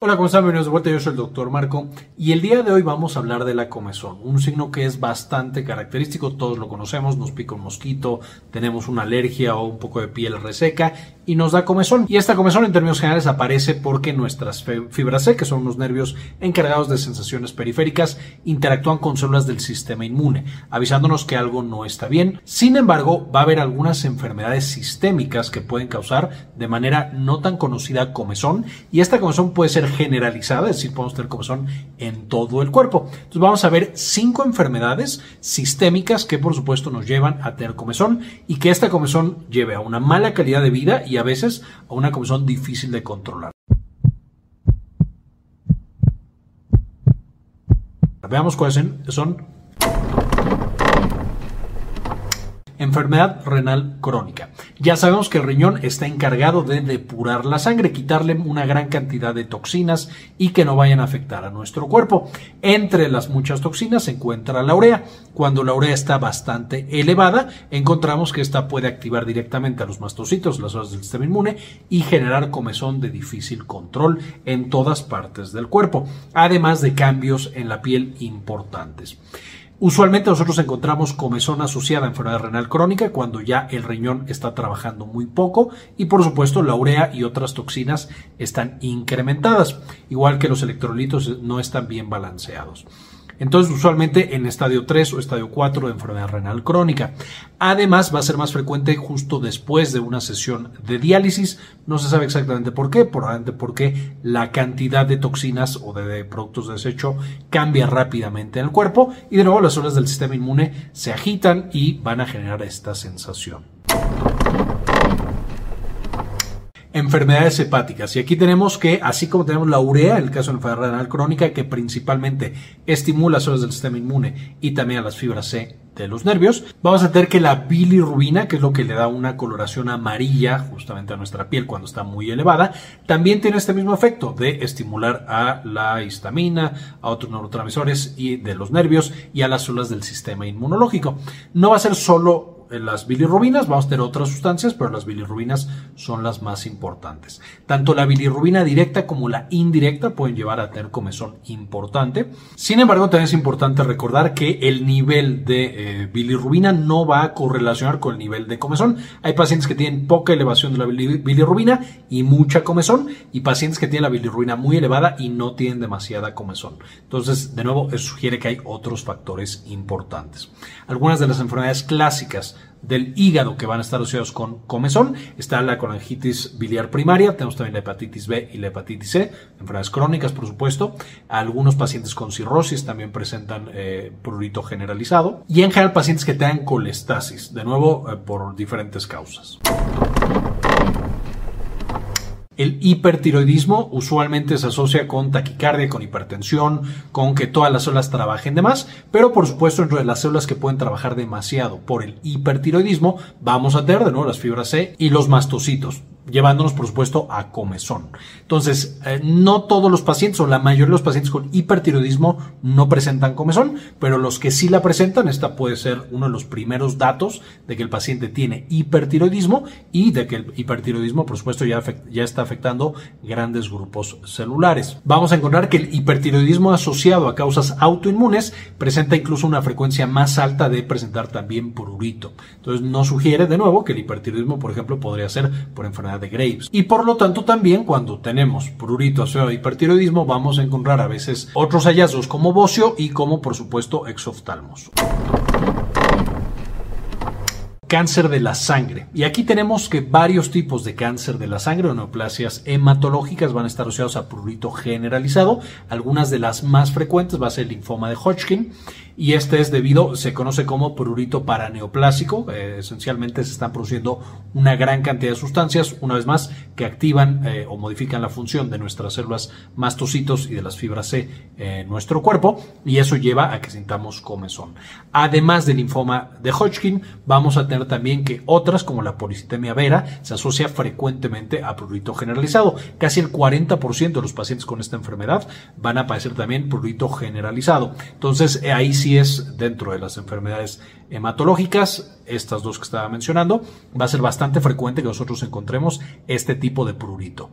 Hola, ¿cómo están? Bienvenidos de vuelta, yo soy el doctor Marco y el día de hoy vamos a hablar de la comezón, un signo que es bastante característico, todos lo conocemos, nos pica un mosquito, tenemos una alergia o un poco de piel reseca y nos da comezón. Y esta comezón en términos generales aparece porque nuestras fibras C, que son unos nervios encargados de sensaciones periféricas, interactúan con células del sistema inmune, avisándonos que algo no está bien. Sin embargo, va a haber algunas enfermedades sistémicas que pueden causar de manera no tan conocida comezón y esta comezón puede ser generalizada, es decir, podemos tener comezón en todo el cuerpo. Entonces vamos a ver cinco enfermedades sistémicas que por supuesto nos llevan a tener comezón y que esta comezón lleve a una mala calidad de vida y a veces a una comezón difícil de controlar. Veamos cuáles son enfermedad renal crónica. Ya sabemos que el riñón está encargado de depurar la sangre, quitarle una gran cantidad de toxinas y que no vayan a afectar a nuestro cuerpo. Entre las muchas toxinas se encuentra la urea. Cuando la urea está bastante elevada, encontramos que esta puede activar directamente a los mastocitos, las células del sistema inmune, y generar comezón de difícil control en todas partes del cuerpo, además de cambios en la piel importantes. Usualmente nosotros encontramos comezón asociada a enfermedad renal crónica cuando ya el riñón está trabajando muy poco y por supuesto la urea y otras toxinas están incrementadas, igual que los electrolitos no están bien balanceados. Entonces, usualmente en estadio 3 o estadio 4 de enfermedad renal crónica. Además, va a ser más frecuente justo después de una sesión de diálisis. No se sabe exactamente por qué, probablemente porque la cantidad de toxinas o de, productos de desecho cambia rápidamente en el cuerpo y de nuevo las células del sistema inmune se agitan y van a generar esta sensación enfermedades hepáticas. Y aquí tenemos que, así como tenemos la urea, en el caso de la enfermedad renal crónica, que principalmente estimula células del sistema inmune y también a las fibras C de los nervios, vamos a tener que la bilirrubina, que es lo que le da una coloración amarilla justamente a nuestra piel cuando está muy elevada, también tiene este mismo efecto de estimular a la histamina, a otros neurotransmisores y de los nervios y a las células del sistema inmunológico. No va a ser solo las bilirrubinas, vamos a tener otras sustancias, pero las bilirrubinas son las más importantes. Tanto la bilirrubina directa como la indirecta pueden llevar a tener comezón importante. Sin embargo, también es importante recordar que el nivel de eh, bilirrubina no va a correlacionar con el nivel de comezón. Hay pacientes que tienen poca elevación de la bilirrubina y mucha comezón, y pacientes que tienen la bilirrubina muy elevada y no tienen demasiada comezón. Entonces, de nuevo, eso sugiere que hay otros factores importantes. Algunas de las enfermedades clásicas del hígado que van a estar asociados con comezón. Está la colangitis biliar primaria, tenemos también la hepatitis B y la hepatitis C, enfermedades crónicas, por supuesto. Algunos pacientes con cirrosis también presentan eh, prurito generalizado. Y en general pacientes que tengan colestasis, de nuevo eh, por diferentes causas. El hipertiroidismo usualmente se asocia con taquicardia, con hipertensión, con que todas las células trabajen de más, pero por supuesto entre las células que pueden trabajar demasiado por el hipertiroidismo vamos a tener de nuevo las fibras C y los mastocitos llevándonos por supuesto a comezón. Entonces, eh, no todos los pacientes o la mayoría de los pacientes con hipertiroidismo no presentan comezón, pero los que sí la presentan, esta puede ser uno de los primeros datos de que el paciente tiene hipertiroidismo y de que el hipertiroidismo por supuesto ya, ya está afectando grandes grupos celulares. Vamos a encontrar que el hipertiroidismo asociado a causas autoinmunes presenta incluso una frecuencia más alta de presentar también prurito. Entonces, no sugiere de nuevo que el hipertiroidismo, por ejemplo, podría ser por enfermedad de Graves. Y por lo tanto también cuando tenemos prurito asociado a hipertiroidismo vamos a encontrar a veces otros hallazgos como bocio y como por supuesto exoftalmos cáncer de la sangre. Y aquí tenemos que varios tipos de cáncer de la sangre o neoplasias hematológicas van a estar asociados a prurito generalizado. Algunas de las más frecuentes va a ser el linfoma de Hodgkin y este es debido, se conoce como prurito paraneoplásico. Eh, esencialmente se están produciendo una gran cantidad de sustancias, una vez más, que activan eh, o modifican la función de nuestras células mastocitos y de las fibras C en nuestro cuerpo y eso lleva a que sintamos comezón. Además del linfoma de Hodgkin, vamos a tener también que otras, como la policitemia vera, se asocia frecuentemente a prurito generalizado. Casi el 40% de los pacientes con esta enfermedad van a padecer también prurito generalizado. Entonces, eh, ahí sí es dentro de las enfermedades hematológicas, estas dos que estaba mencionando, va a ser bastante frecuente que nosotros encontremos este tipo de prurito.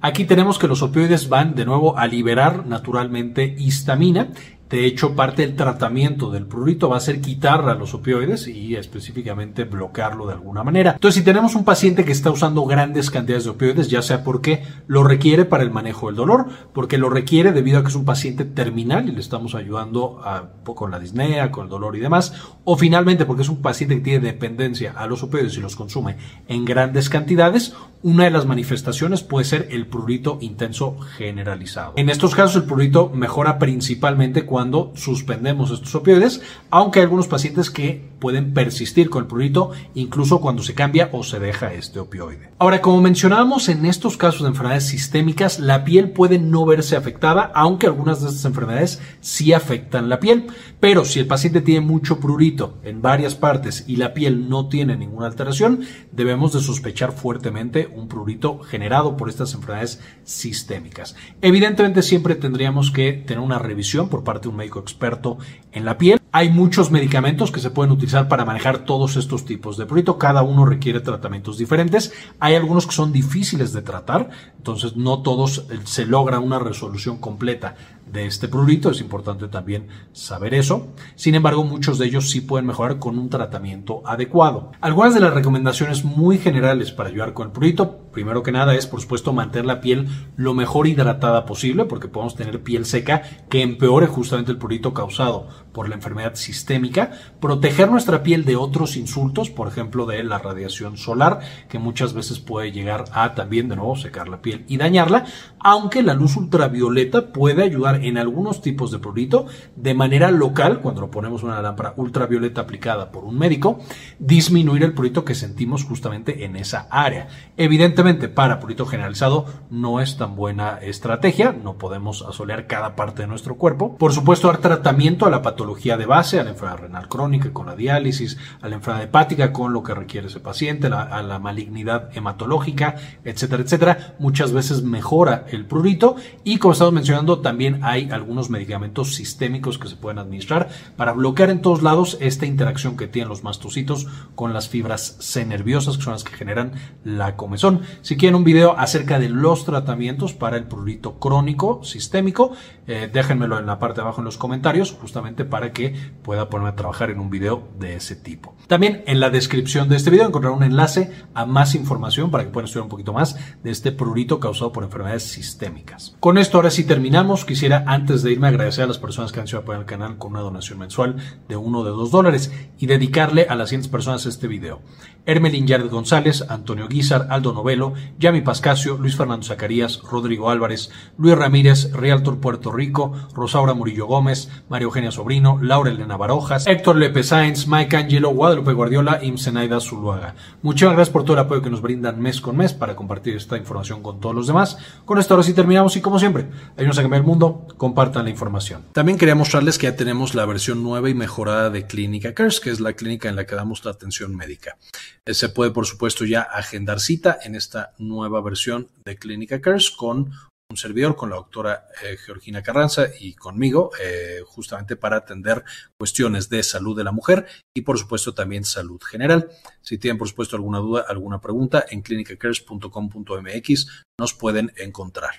Aquí tenemos que los opioides van de nuevo a liberar naturalmente histamina de hecho, parte del tratamiento del prurito va a ser quitar a los opioides y específicamente bloquearlo de alguna manera. Entonces, si tenemos un paciente que está usando grandes cantidades de opioides, ya sea porque lo requiere para el manejo del dolor, porque lo requiere debido a que es un paciente terminal y le estamos ayudando a, con la disnea, con el dolor y demás, o finalmente porque es un paciente que tiene dependencia a los opioides y los consume en grandes cantidades, una de las manifestaciones puede ser el prurito intenso generalizado. En estos casos, el prurito mejora principalmente cuando cuando suspendemos estos opioides, aunque hay algunos pacientes que pueden persistir con el prurito incluso cuando se cambia o se deja este opioide. Ahora, como mencionábamos, en estos casos de enfermedades sistémicas, la piel puede no verse afectada, aunque algunas de estas enfermedades sí afectan la piel. Pero si el paciente tiene mucho prurito en varias partes y la piel no tiene ninguna alteración, debemos de sospechar fuertemente un prurito generado por estas enfermedades sistémicas. Evidentemente siempre tendríamos que tener una revisión por parte de un médico experto en la piel. Hay muchos medicamentos que se pueden utilizar para manejar todos estos tipos de prurito. Cada uno requiere tratamientos diferentes. Hay algunos que son difíciles de tratar, entonces no todos eh, se logra una resolución completa de este prurito. Es importante también saber eso. Sin embargo, muchos de ellos sí pueden mejorar con un tratamiento adecuado. Algunas de las recomendaciones muy generales para ayudar con el prurito, primero que nada es, por supuesto, mantener la piel lo mejor hidratada posible, porque podemos tener piel seca que empeore justamente el prurito causado por la enfermedad sistémica. Proteger nuestra piel de otros insultos, por ejemplo, de la radiación solar, que muchas veces puede llegar a también de nuevo secar la piel y dañarla, aunque la luz ultravioleta puede ayudar en algunos tipos de prurito de manera local, cuando ponemos una lámpara ultravioleta aplicada por un médico, disminuir el prurito que sentimos justamente en esa área. Evidentemente, para prurito generalizado no es tan buena estrategia, no podemos asolear cada parte de nuestro cuerpo. Por supuesto, dar tratamiento a la patología de base, a la enfermedad renal crónica con la diálisis, a la enfermedad hepática con lo que requiere ese paciente, a la malignidad hematológica, etcétera, etcétera. Muchas veces mejora el prurito y como estamos mencionando, también hay algunos medicamentos sistémicos que se pueden administrar para bloquear en todos lados esta interacción que tienen los mastocitos con las fibras C nerviosas, que son las que generan la comezón. Si quieren un video acerca de los tratamientos para el prurito crónico sistémico, eh, déjenmelo en la parte de abajo en los comentarios, justamente para que pueda ponerme a trabajar en un video de ese tipo. También en la descripción de este video encontrarán un enlace a más información para que puedan estudiar un poquito más de este prurito causado por enfermedades sistémicas. Con esto ahora sí terminamos. Quisiera antes de irme agradecer a las personas que han sido apoyar el canal con una donación mensual de uno de dos dólares y dedicarle a las siguientes personas este video. Hermelín Yared González, Antonio Guizar, Aldo Novelo, Yami Pascasio, Luis Fernando Zacarías, Rodrigo Álvarez, Luis Ramírez, Realtor Puerto Rico, Rosaura Murillo Gómez, María Eugenia Sobrino, Laura Elena Barojas, Héctor Lepe Sáenz, Mike Angelo, Guadalupe Guardiola y Zenaida Zuluaga. Muchas gracias por todo el apoyo que nos brindan mes con mes para compartir esta información con todos los demás. Con esto ahora sí terminamos y como siempre, ayúdenos a cambiar el mundo, compartan la información. También quería mostrarles que ya tenemos la versión nueva y mejorada de Clínica Cares, que es la clínica en la que damos la atención médica. Eh, se puede, por supuesto, ya agendar cita en esta nueva versión de Clínica Cares con un servidor, con la doctora eh, Georgina Carranza y conmigo, eh, justamente para atender cuestiones de salud de la mujer y, por supuesto, también salud general. Si tienen, por supuesto, alguna duda, alguna pregunta, en clinicacares.com.mx nos pueden encontrar.